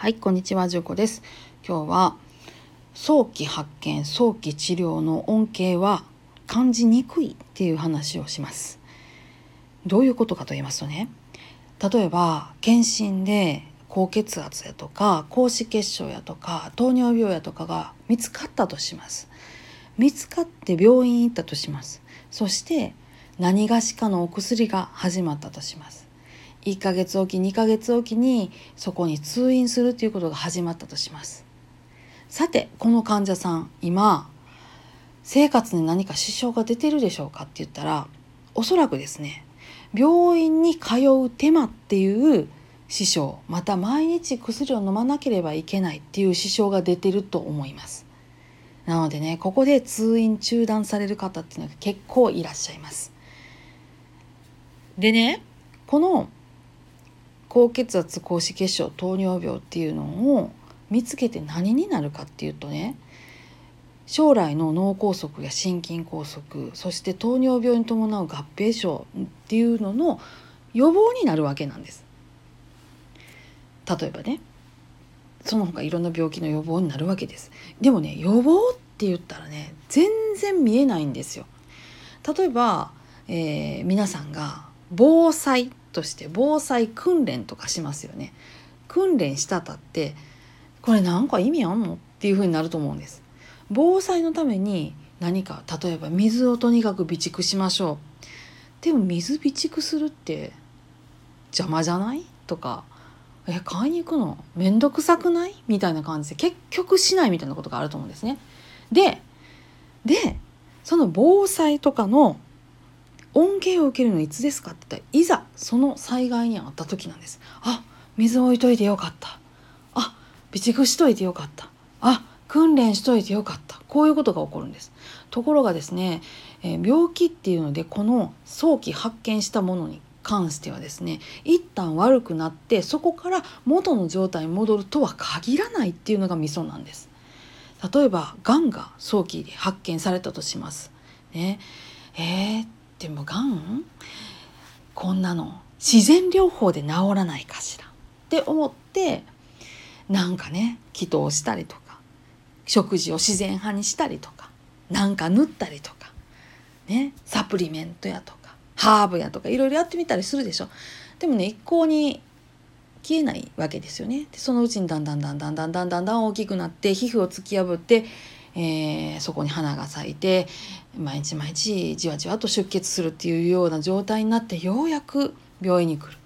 はいこんにちはじゅうこです。今日は早期発見早期治療の恩恵は感じにくいっていう話をします。どういうことかと言いますとね例えば検診で高血圧やとか高脂血症やとか糖尿病やとかが見つかったとします。見つかって病院行ったとします。そして何がしかのお薬が始まったとします。1ヶ月おき2ヶ月おきにそこに通院するということが始まったとします。さてこの患者さん今生活に何か支障が出てるでしょうかって言ったらおそらくですね病院に通う手間っていう支障また毎日薬を飲まなければいけないっていう支障が出てると思います。なのでねここで通院中断される方っていうのが結構いらっしゃいます。でねこの高血圧高脂血症糖尿病っていうのを見つけて何になるかっていうとね将来の脳梗塞や心筋梗塞そして糖尿病に伴う合併症っていうのの予防になるわけなんです。例えばねその他いろんな病気の予防になるわけです。でもね予防って言ったらね全然見えないんですよ。例えば、えー、皆さんが防災として防災訓練とかしますよね。訓練したたってこれなんか意味あんのっていうふうになると思うんです。防災のために何か例えば水をとにかく備蓄しましょう。でも水備蓄するって邪魔じゃないとかえ買いに行くの？めんどくさくない？みたいな感じで結局しないみたいなことがあると思うんですね。ででその防災とかの恩恵を受けるのいつですかって言ったらいざその災害に遭った時なんです。あ水を置いといてよかった。あ備蓄しといてよかった。あ訓練しといてよかった。こういうことが起こるんです。ところがですね、えー、病気っていうのでこの早期発見したものに関してはですね一旦悪くなってそこから元の状態に戻るとは限らないっていうのがミソなんです。例えばがんが早期で発見されたとします。ね。えー、でもがん？こんなの。自然療法で治らないかしら。って思ってなんかね祈祷したりとか食事を自然派にしたりとかなんか塗ったりとかねサプリメントやとかハーブやとかいろいろやってみたりするでしょ。でもね一向に消えないわけですよね。でそのうちにだんだんだんだんだんだんだんだん大きくなって皮膚を突き破ってえー、そこに花が咲いて毎日毎日じわじわと出血するっていうような状態になってようやく病院に来る。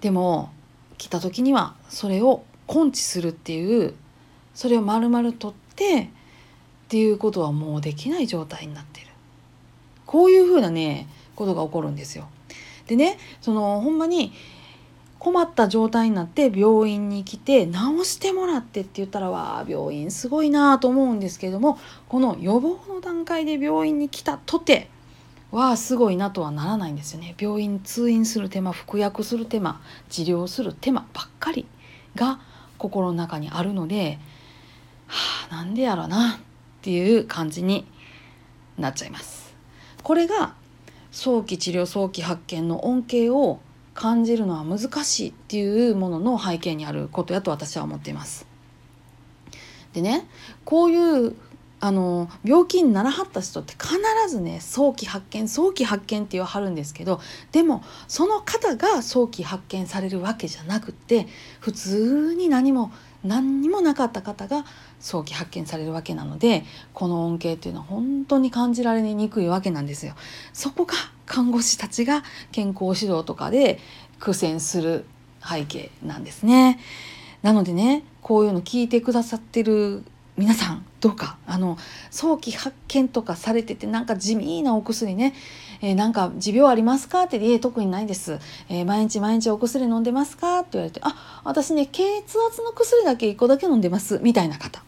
でも来た時にはそれを根治するっていうそれを丸々取ってっていうことはもうできない状態になってる。こういうふうなねことが起こるんですよ。でねそのほんまに困った状態になって病院に来て治してもらってって言ったらわあ病院すごいなと思うんですけれどもこの予防の段階で病院に来たとてわあすごいなとはならないんですよね病院通院する手間服薬する手間治療する手間ばっかりが心の中にあるのではあなんでやろなっていう感じになっちゃいます。これが早期治療早期発見の恩恵を感じるのは難しいっていうものの背景にあることやと私は思っています。でねこういうあの病気にならはった人って必ずね早期発見早期発見って言わはるんですけどでもその方が早期発見されるわけじゃなくって普通に何も何にもなかった方が早期発見されるわけなのでこの恩恵っていうのは本当に感じられにくいわけなんですよ。そこが看護師たちが健康指導とかで苦戦する背景なんですね。なのでねこういうの聞いてくださってる皆さんどうかあの早期発見とかされててなんか地味なお薬ね、えー、なんか持病ありますか?」って「いえ特にないです、えー、毎日毎日お薬飲んでますか?」って言われて「あ私ね血圧の薬だけ1個だけ飲んでます」みたいな方。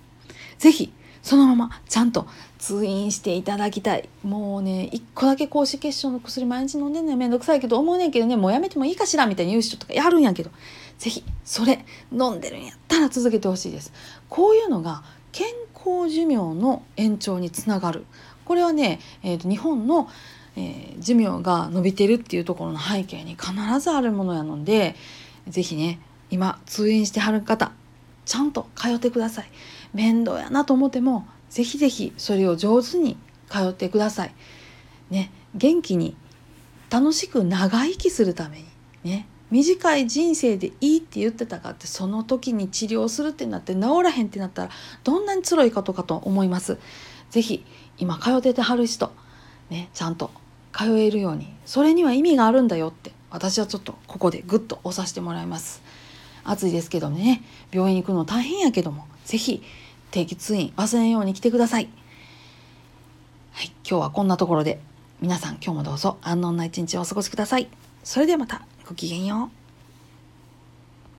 是非そのままちゃんと通院していただきたい。もうね1個だけ高脂血症の薬毎日飲んでんねんめんどくさいけど思うねんけどねもうやめてもいいかしら？みたいに言う人とかやるんやけど。是非それ飲んでるんやったら続けてほしいです。こういうのが健康寿命の延長につながる。これはね、えーと、日本の、えー、寿命が伸びてるっていうところの背景に必ずあるものやので是非ね今通院してはる方ちゃんと通ってください。面倒やなと思ってもぜひぜひそれを上手に通ってください。ね元気に楽しく長生きするためにね短い人生でいいって言ってたかってその時に治療するってなって治らへんってなったらどんなに辛いことかと思います。是非今通っててはる人ねちゃんと通えるようにそれには意味があるんだよって私はちょっとここでグッと押させてもらいます。暑いですけどね病院に行くの大変やけども是非定期通院忘れんように来てください。はい、今日はこんなところで皆さん今日もどうぞ安穏な一日をお過ごしください。それではまたごきげんよう。